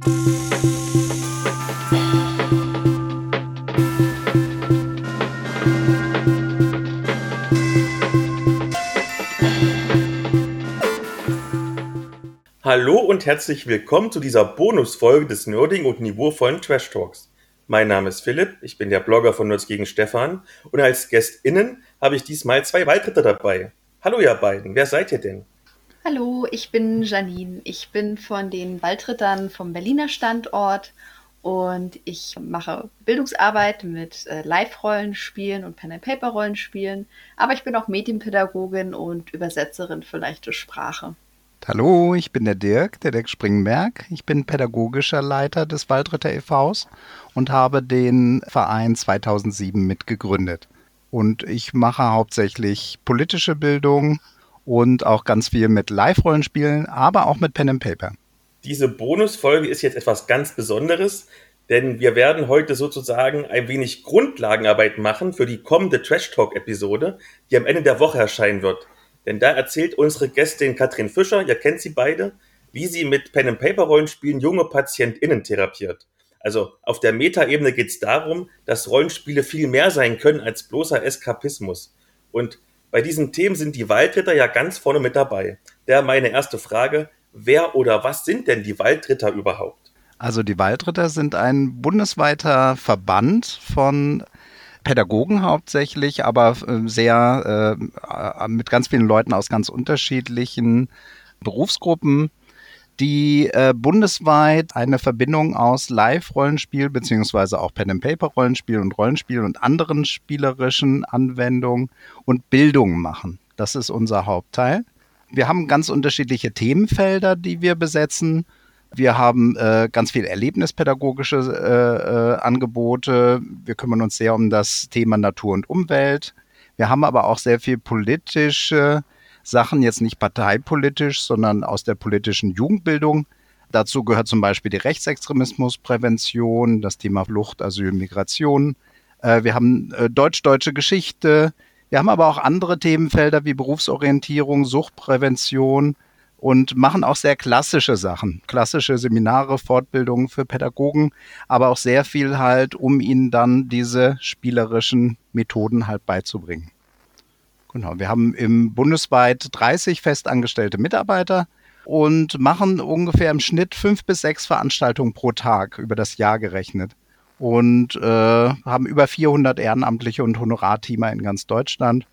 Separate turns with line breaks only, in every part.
Hallo und herzlich willkommen zu dieser Bonusfolge des nerdigen und niveauvollen Trash Talks. Mein Name ist Philipp, ich bin der Blogger von Nerds gegen Stefan und als GästInnen habe ich diesmal zwei Beitritte dabei. Hallo ihr beiden, wer seid ihr denn?
Hallo, ich bin Janine. Ich bin von den Waldrittern vom Berliner Standort und ich mache Bildungsarbeit mit äh, Live-Rollenspielen und Pen-and-Paper-Rollenspielen, aber ich bin auch Medienpädagogin und Übersetzerin für leichte Sprache.
Hallo, ich bin der Dirk, der Dirk Springberg. Ich bin pädagogischer Leiter des Waldritter e.V.s und habe den Verein 2007 mitgegründet. Und ich mache hauptsächlich politische Bildung und auch ganz viel mit Live-Rollenspielen, aber auch mit Pen and Paper.
Diese Bonusfolge ist jetzt etwas ganz Besonderes, denn wir werden heute sozusagen ein wenig Grundlagenarbeit machen für die kommende Trash Talk-Episode, die am Ende der Woche erscheinen wird. Denn da erzählt unsere Gästin Katrin Fischer, ihr kennt sie beide, wie sie mit Pen and Paper Rollenspielen junge PatientInnen therapiert. Also auf der Metaebene geht es darum, dass Rollenspiele viel mehr sein können als bloßer Eskapismus. Und bei diesen Themen sind die Waldritter ja ganz vorne mit dabei. Daher meine erste Frage, wer oder was sind denn die Waldritter überhaupt?
Also die Waldritter sind ein bundesweiter Verband von Pädagogen hauptsächlich, aber äh, sehr äh, mit ganz vielen Leuten aus ganz unterschiedlichen Berufsgruppen, die äh, bundesweit eine Verbindung aus Live-Rollenspiel beziehungsweise auch Pen-and-Paper-Rollenspiel und Rollenspiel und anderen spielerischen Anwendungen und Bildung machen. Das ist unser Hauptteil. Wir haben ganz unterschiedliche Themenfelder, die wir besetzen. Wir haben äh, ganz viel erlebnispädagogische äh, äh, Angebote. Wir kümmern uns sehr um das Thema Natur und Umwelt. Wir haben aber auch sehr viel politische Sachen, jetzt nicht parteipolitisch, sondern aus der politischen Jugendbildung. Dazu gehört zum Beispiel die Rechtsextremismusprävention, das Thema Flucht, Asyl, Migration. Äh, wir haben äh, deutsch-deutsche Geschichte. Wir haben aber auch andere Themenfelder wie Berufsorientierung, Suchtprävention und machen auch sehr klassische Sachen, klassische Seminare, Fortbildungen für Pädagogen, aber auch sehr viel halt, um ihnen dann diese spielerischen Methoden halt beizubringen. Genau, wir haben im bundesweit 30 festangestellte Mitarbeiter und machen ungefähr im Schnitt fünf bis sechs Veranstaltungen pro Tag über das Jahr gerechnet und äh, haben über 400 Ehrenamtliche und Honorarteamer in ganz Deutschland.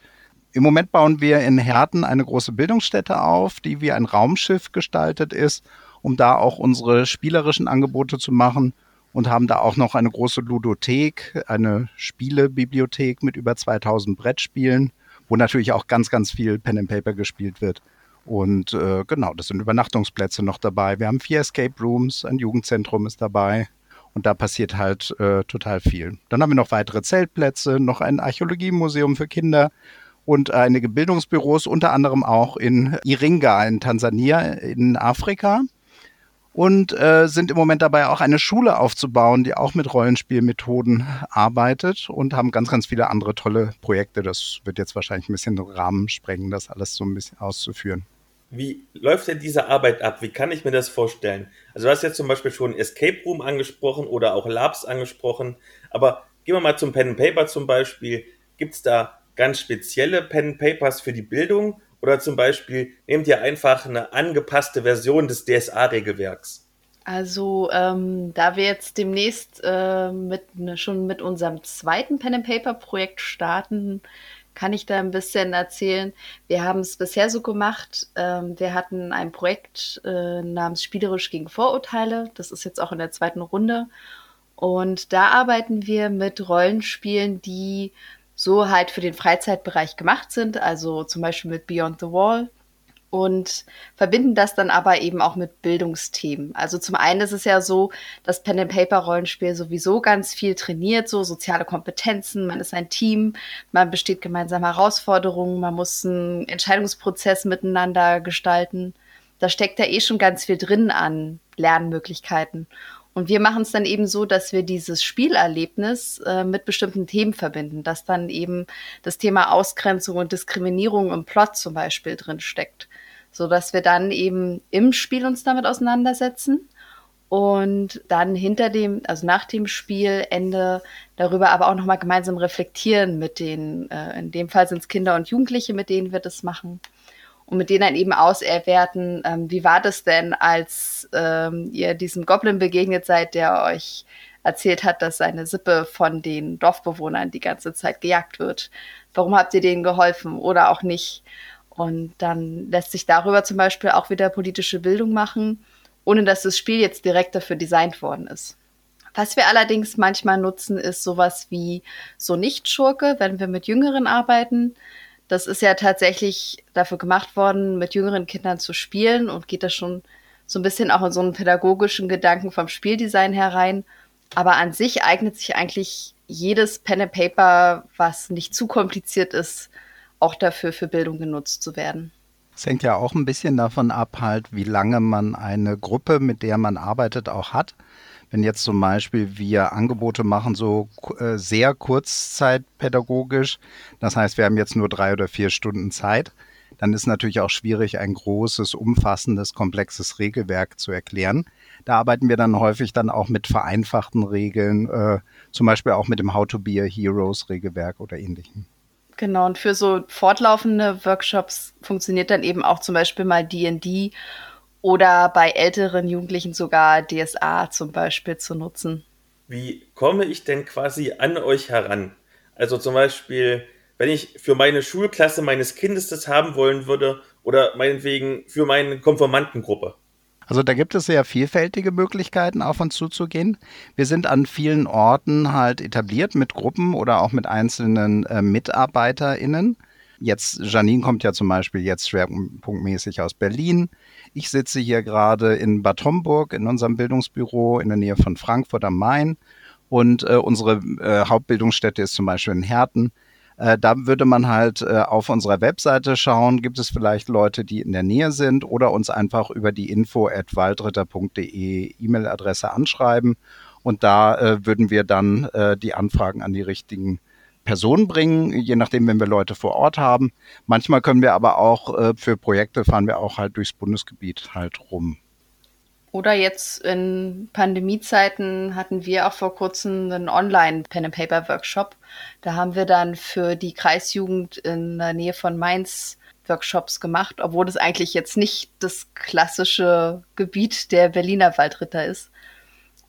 Im Moment bauen wir in Herten eine große Bildungsstätte auf, die wie ein Raumschiff gestaltet ist, um da auch unsere spielerischen Angebote zu machen und haben da auch noch eine große Ludothek, eine Spielebibliothek mit über 2000 Brettspielen, wo natürlich auch ganz, ganz viel Pen and Paper gespielt wird. Und äh, genau, das sind Übernachtungsplätze noch dabei. Wir haben vier Escape Rooms, ein Jugendzentrum ist dabei. Und da passiert halt äh, total viel. Dann haben wir noch weitere Zeltplätze, noch ein Archäologiemuseum für Kinder und einige Bildungsbüros, unter anderem auch in Iringa in Tansania in Afrika. Und äh, sind im Moment dabei auch eine Schule aufzubauen, die auch mit Rollenspielmethoden arbeitet und haben ganz, ganz viele andere tolle Projekte. Das wird jetzt wahrscheinlich ein bisschen den Rahmen sprengen, das alles so ein bisschen auszuführen.
Wie läuft denn diese Arbeit ab? Wie kann ich mir das vorstellen? Also du hast jetzt zum Beispiel schon Escape Room angesprochen oder auch Labs angesprochen, aber gehen wir mal zum Pen and Paper zum Beispiel. Gibt es da ganz spezielle Pen Papers für die Bildung oder zum Beispiel nehmt ihr einfach eine angepasste Version des DSA-Regelwerks?
Also ähm, da wir jetzt demnächst äh, mit, ne, schon mit unserem zweiten Pen and Paper Projekt starten, kann ich da ein bisschen erzählen. Wir haben es bisher so gemacht. Ähm, wir hatten ein Projekt äh, namens Spielerisch gegen Vorurteile. Das ist jetzt auch in der zweiten Runde. Und da arbeiten wir mit Rollenspielen, die so halt für den Freizeitbereich gemacht sind, also zum Beispiel mit Beyond the Wall und verbinden das dann aber eben auch mit Bildungsthemen. Also zum einen ist es ja so, dass Pen and Paper Rollenspiel sowieso ganz viel trainiert, so soziale Kompetenzen, man ist ein Team, man besteht gemeinsame Herausforderungen, man muss einen Entscheidungsprozess miteinander gestalten. Da steckt ja eh schon ganz viel drin an Lernmöglichkeiten. Und wir machen es dann eben so, dass wir dieses Spielerlebnis äh, mit bestimmten Themen verbinden, dass dann eben das Thema Ausgrenzung und Diskriminierung im Plot zum Beispiel drin steckt, so dass wir dann eben im Spiel uns damit auseinandersetzen und dann hinter dem, also nach dem Spielende darüber aber auch nochmal gemeinsam reflektieren mit den, äh, in dem Fall sind es Kinder und Jugendliche, mit denen wir das machen und mit denen dann eben auserwerten, ähm, wie war das denn, als ähm, ihr diesem Goblin begegnet seid, der euch erzählt hat, dass seine Sippe von den Dorfbewohnern die ganze Zeit gejagt wird. Warum habt ihr denen geholfen oder auch nicht? Und dann lässt sich darüber zum Beispiel auch wieder politische Bildung machen, ohne dass das Spiel jetzt direkt dafür designt worden ist. Was wir allerdings manchmal nutzen, ist sowas wie so Nicht-Schurke, wenn wir mit Jüngeren arbeiten. Das ist ja tatsächlich dafür gemacht worden, mit jüngeren Kindern zu spielen und geht da schon so ein bisschen auch in so einen pädagogischen Gedanken vom Spieldesign herein. Aber an sich eignet sich eigentlich jedes Pen and Paper, was nicht zu kompliziert ist, auch dafür für Bildung genutzt zu werden.
Es hängt ja auch ein bisschen davon ab, halt, wie lange man eine Gruppe, mit der man arbeitet, auch hat. Wenn jetzt zum Beispiel wir Angebote machen, so äh, sehr kurzzeitpädagogisch, das heißt, wir haben jetzt nur drei oder vier Stunden Zeit, dann ist natürlich auch schwierig, ein großes, umfassendes, komplexes Regelwerk zu erklären. Da arbeiten wir dann häufig dann auch mit vereinfachten Regeln, äh, zum Beispiel auch mit dem How to be a Heroes Regelwerk oder ähnlichem.
Genau, und für so fortlaufende Workshops funktioniert dann eben auch zum Beispiel mal D&D oder bei älteren Jugendlichen sogar DSA zum Beispiel zu nutzen.
Wie komme ich denn quasi an euch heran? Also zum Beispiel, wenn ich für meine Schulklasse meines Kindes das haben wollen würde oder meinetwegen für meine Konformantengruppe.
Also da gibt es sehr vielfältige Möglichkeiten, auf uns zuzugehen. Wir sind an vielen Orten halt etabliert mit Gruppen oder auch mit einzelnen äh, MitarbeiterInnen. Jetzt, Janine kommt ja zum Beispiel jetzt schwerpunktmäßig aus Berlin. Ich sitze hier gerade in Bad Homburg in unserem Bildungsbüro in der Nähe von Frankfurt am Main. Und äh, unsere äh, Hauptbildungsstätte ist zum Beispiel in Herten. Äh, da würde man halt äh, auf unserer Webseite schauen, gibt es vielleicht Leute, die in der Nähe sind oder uns einfach über die info at waldritter.de E-Mail-Adresse anschreiben. Und da äh, würden wir dann äh, die Anfragen an die richtigen Personen bringen, je nachdem, wenn wir Leute vor Ort haben. Manchmal können wir aber auch äh, für Projekte fahren wir auch halt durchs Bundesgebiet halt rum.
Oder jetzt in Pandemiezeiten hatten wir auch vor kurzem einen Online-Pen-and-Paper-Workshop. Da haben wir dann für die Kreisjugend in der Nähe von Mainz Workshops gemacht, obwohl das eigentlich jetzt nicht das klassische Gebiet der Berliner Waldritter ist.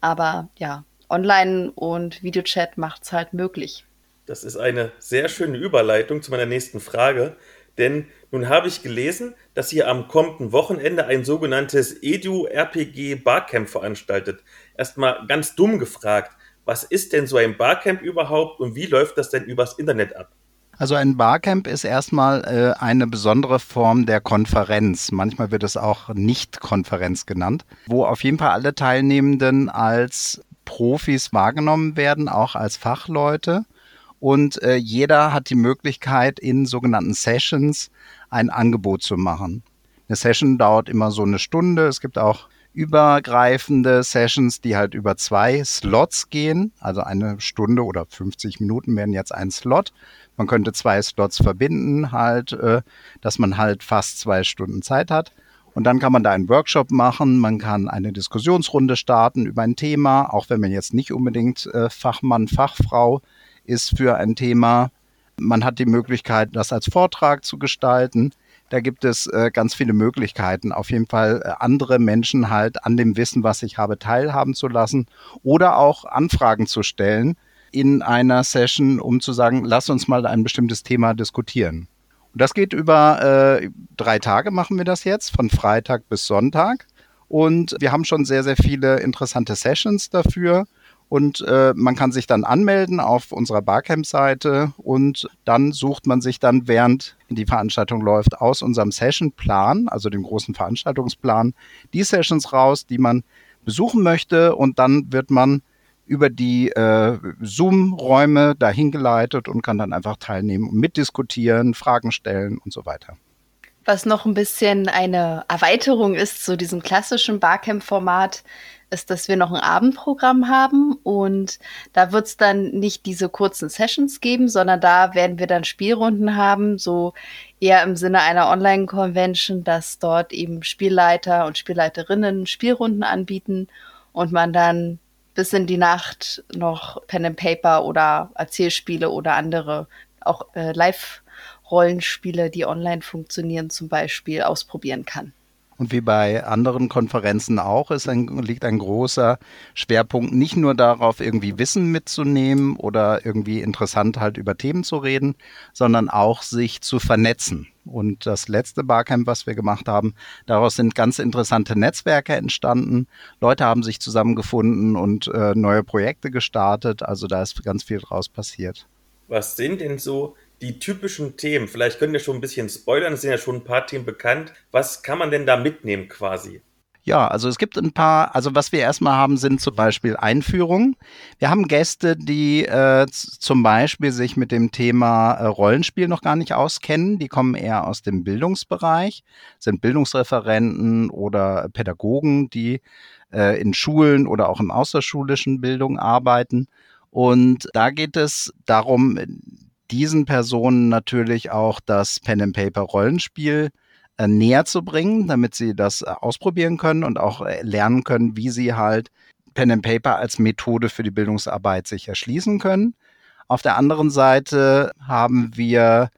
Aber ja, Online und Videochat macht es halt möglich.
Das ist eine sehr schöne Überleitung zu meiner nächsten Frage. Denn nun habe ich gelesen, dass ihr am kommenden Wochenende ein sogenanntes Edu-RPG Barcamp veranstaltet. Erstmal ganz dumm gefragt, was ist denn so ein Barcamp überhaupt und wie läuft das denn übers Internet ab?
Also ein Barcamp ist erstmal äh, eine besondere Form der Konferenz. Manchmal wird es auch Nicht-Konferenz genannt, wo auf jeden Fall alle Teilnehmenden als Profis wahrgenommen werden, auch als Fachleute und äh, jeder hat die Möglichkeit, in sogenannten Sessions ein Angebot zu machen. Eine Session dauert immer so eine Stunde. Es gibt auch übergreifende Sessions, die halt über zwei Slots gehen. Also eine Stunde oder 50 Minuten werden jetzt ein Slot. Man könnte zwei Slots verbinden, halt, äh, dass man halt fast zwei Stunden Zeit hat. Und dann kann man da einen Workshop machen, man kann eine Diskussionsrunde starten über ein Thema, auch wenn man jetzt nicht unbedingt äh, Fachmann, Fachfrau ist für ein Thema. Man hat die Möglichkeit, das als Vortrag zu gestalten. Da gibt es äh, ganz viele Möglichkeiten, auf jeden Fall äh, andere Menschen halt an dem Wissen, was ich habe, teilhaben zu lassen oder auch Anfragen zu stellen in einer Session, um zu sagen, lass uns mal ein bestimmtes Thema diskutieren. Und das geht über äh, drei Tage, machen wir das jetzt, von Freitag bis Sonntag. Und wir haben schon sehr, sehr viele interessante Sessions dafür. Und äh, man kann sich dann anmelden auf unserer Barcamp-Seite und dann sucht man sich dann, während die Veranstaltung läuft, aus unserem Sessionplan, also dem großen Veranstaltungsplan, die Sessions raus, die man besuchen möchte und dann wird man über die äh, Zoom-Räume dahin geleitet und kann dann einfach teilnehmen und mitdiskutieren, Fragen stellen und so weiter.
Was noch ein bisschen eine Erweiterung ist zu diesem klassischen Barcamp-Format, ist, dass wir noch ein Abendprogramm haben und da wird es dann nicht diese kurzen Sessions geben, sondern da werden wir dann Spielrunden haben, so eher im Sinne einer Online-Convention, dass dort eben Spielleiter und Spielleiterinnen Spielrunden anbieten und man dann bis in die Nacht noch Pen and Paper oder Erzählspiele oder andere auch äh, Live-Rollenspiele, die online funktionieren, zum Beispiel ausprobieren kann.
Und wie bei anderen Konferenzen auch, ist ein, liegt ein großer Schwerpunkt nicht nur darauf, irgendwie Wissen mitzunehmen oder irgendwie interessant halt über Themen zu reden, sondern auch sich zu vernetzen. Und das letzte Barcamp, was wir gemacht haben, daraus sind ganz interessante Netzwerke entstanden. Leute haben sich zusammengefunden und äh, neue Projekte gestartet. Also da ist ganz viel draus passiert.
Was sind denn so die typischen Themen? Vielleicht könnt ihr schon ein bisschen spoilern, es sind ja schon ein paar Themen bekannt. Was kann man denn da mitnehmen quasi?
Ja, also es gibt ein paar, also was wir erstmal haben, sind zum Beispiel Einführungen. Wir haben Gäste, die äh, zum Beispiel sich mit dem Thema äh, Rollenspiel noch gar nicht auskennen. Die kommen eher aus dem Bildungsbereich, sind Bildungsreferenten oder Pädagogen, die äh, in Schulen oder auch im außerschulischen Bildung arbeiten. Und da geht es darum, diesen Personen natürlich auch das Pen and Paper Rollenspiel äh, näher zu bringen, damit sie das äh, ausprobieren können und auch äh, lernen können, wie sie halt Pen and Paper als Methode für die Bildungsarbeit sich erschließen können. Auf der anderen Seite haben wir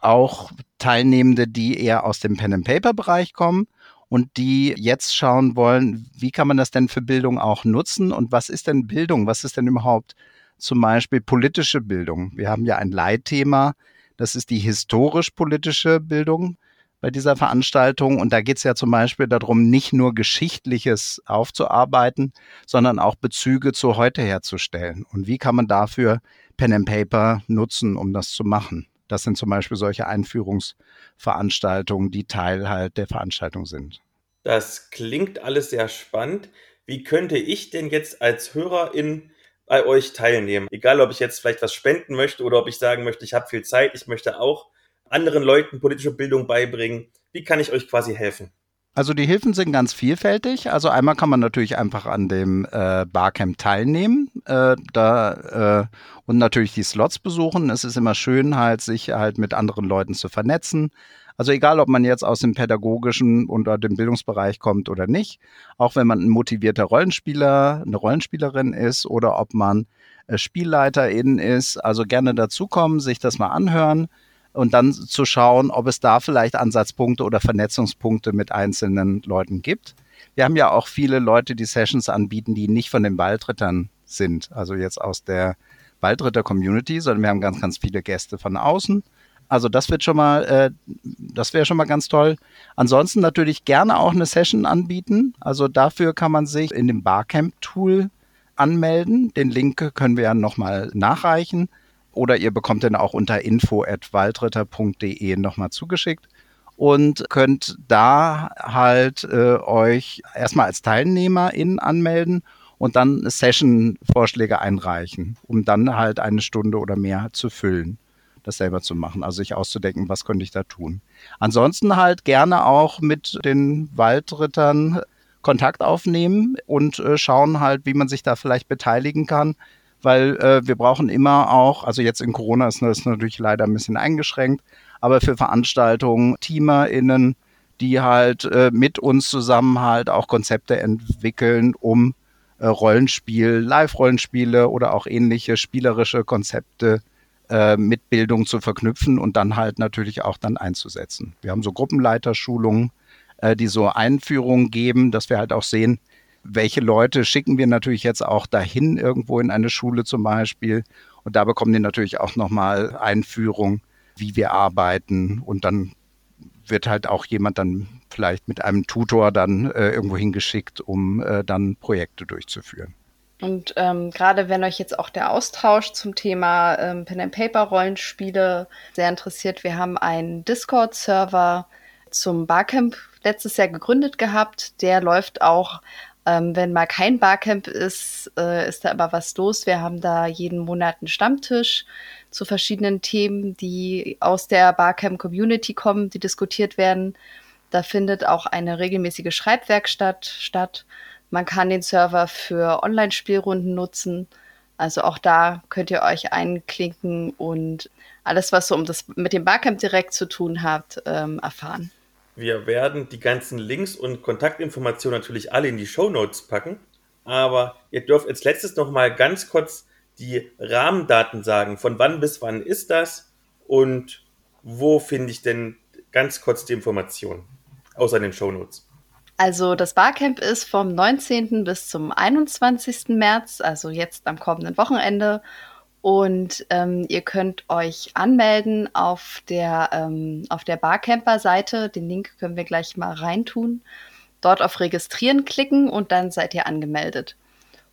auch Teilnehmende, die eher aus dem Pen and Paper Bereich kommen und die jetzt schauen wollen, wie kann man das denn für Bildung auch nutzen und was ist denn Bildung? Was ist denn überhaupt zum Beispiel politische Bildung. Wir haben ja ein Leitthema, das ist die historisch-politische Bildung bei dieser Veranstaltung. Und da geht es ja zum Beispiel darum, nicht nur Geschichtliches aufzuarbeiten, sondern auch Bezüge zu heute herzustellen. Und wie kann man dafür Pen and Paper nutzen, um das zu machen? Das sind zum Beispiel solche Einführungsveranstaltungen, die Teil halt der Veranstaltung sind.
Das klingt alles sehr spannend. Wie könnte ich denn jetzt als Hörer in bei euch teilnehmen. Egal, ob ich jetzt vielleicht was spenden möchte oder ob ich sagen möchte, ich habe viel Zeit, ich möchte auch anderen Leuten politische Bildung beibringen. Wie kann ich euch quasi helfen?
Also die Hilfen sind ganz vielfältig. Also einmal kann man natürlich einfach an dem äh, Barcamp teilnehmen, äh, da äh, und natürlich die Slots besuchen. Es ist immer schön, halt sich halt mit anderen Leuten zu vernetzen. Also egal, ob man jetzt aus dem pädagogischen oder dem Bildungsbereich kommt oder nicht, auch wenn man ein motivierter Rollenspieler, eine Rollenspielerin ist oder ob man äh, Spielleiterin ist, also gerne dazukommen, sich das mal anhören und dann zu schauen, ob es da vielleicht Ansatzpunkte oder Vernetzungspunkte mit einzelnen Leuten gibt. Wir haben ja auch viele Leute, die Sessions anbieten, die nicht von den Waldrittern sind, also jetzt aus der Waldritter-Community, sondern wir haben ganz, ganz viele Gäste von außen also das wird schon mal, äh, das wäre schon mal ganz toll. Ansonsten natürlich gerne auch eine Session anbieten. Also dafür kann man sich in dem Barcamp-Tool anmelden. Den Link können wir ja nochmal nachreichen. Oder ihr bekommt den auch unter info.waldritter.de nochmal zugeschickt und könnt da halt äh, euch erstmal als TeilnehmerInnen anmelden und dann Session-Vorschläge einreichen, um dann halt eine Stunde oder mehr zu füllen das selber zu machen, also sich auszudenken, was könnte ich da tun. Ansonsten halt gerne auch mit den Waldrittern Kontakt aufnehmen und äh, schauen halt, wie man sich da vielleicht beteiligen kann, weil äh, wir brauchen immer auch, also jetzt in Corona ist das natürlich leider ein bisschen eingeschränkt, aber für Veranstaltungen TeamerInnen, die halt äh, mit uns zusammen halt auch Konzepte entwickeln, um äh, Rollenspiel, Live-Rollenspiele oder auch ähnliche spielerische Konzepte äh, mit Bildung zu verknüpfen und dann halt natürlich auch dann einzusetzen. Wir haben so Gruppenleiterschulungen, äh, die so Einführungen geben, dass wir halt auch sehen, welche Leute schicken wir natürlich jetzt auch dahin, irgendwo in eine Schule zum Beispiel. Und da bekommen die natürlich auch nochmal Einführung, wie wir arbeiten. Und dann wird halt auch jemand dann vielleicht mit einem Tutor dann äh, irgendwo hingeschickt, um äh, dann Projekte durchzuführen.
Und ähm, gerade wenn euch jetzt auch der Austausch zum Thema ähm, Pen and Paper Rollenspiele sehr interessiert, wir haben einen Discord-Server zum Barcamp letztes Jahr gegründet gehabt. Der läuft auch, ähm, wenn mal kein Barcamp ist, äh, ist da aber was los. Wir haben da jeden Monat einen Stammtisch zu verschiedenen Themen, die aus der Barcamp-Community kommen, die diskutiert werden. Da findet auch eine regelmäßige Schreibwerkstatt statt. Man kann den Server für Online-Spielrunden nutzen. Also auch da könnt ihr euch einklinken und alles, was so um das mit dem Barcamp direkt zu tun hat, ähm, erfahren.
Wir werden die ganzen Links und Kontaktinformationen natürlich alle in die Show Notes packen. Aber ihr dürft als letztes noch mal ganz kurz die Rahmendaten sagen. Von wann bis wann ist das? Und wo finde ich denn ganz kurz die Informationen? Außer in den Shownotes.
Also das Barcamp ist vom 19. bis zum 21. März, also jetzt am kommenden Wochenende. Und ähm, ihr könnt euch anmelden auf der, ähm, der Barcamper-Seite. Den Link können wir gleich mal reintun. Dort auf Registrieren klicken und dann seid ihr angemeldet.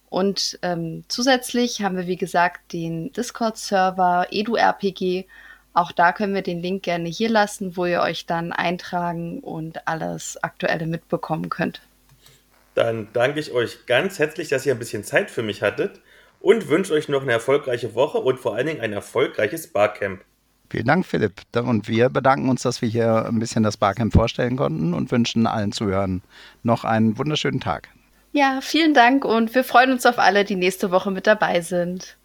Und ähm, zusätzlich haben wir, wie gesagt, den Discord-Server EduRPG. Auch da können wir den Link gerne hier lassen, wo ihr euch dann eintragen und alles Aktuelle mitbekommen könnt.
Dann danke ich euch ganz herzlich, dass ihr ein bisschen Zeit für mich hattet und wünsche euch noch eine erfolgreiche Woche und vor allen Dingen ein erfolgreiches Barcamp.
Vielen Dank, Philipp. Und wir bedanken uns, dass wir hier ein bisschen das Barcamp vorstellen konnten und wünschen allen Zuhörern noch einen wunderschönen Tag.
Ja, vielen Dank und wir freuen uns auf alle, die nächste Woche mit dabei sind.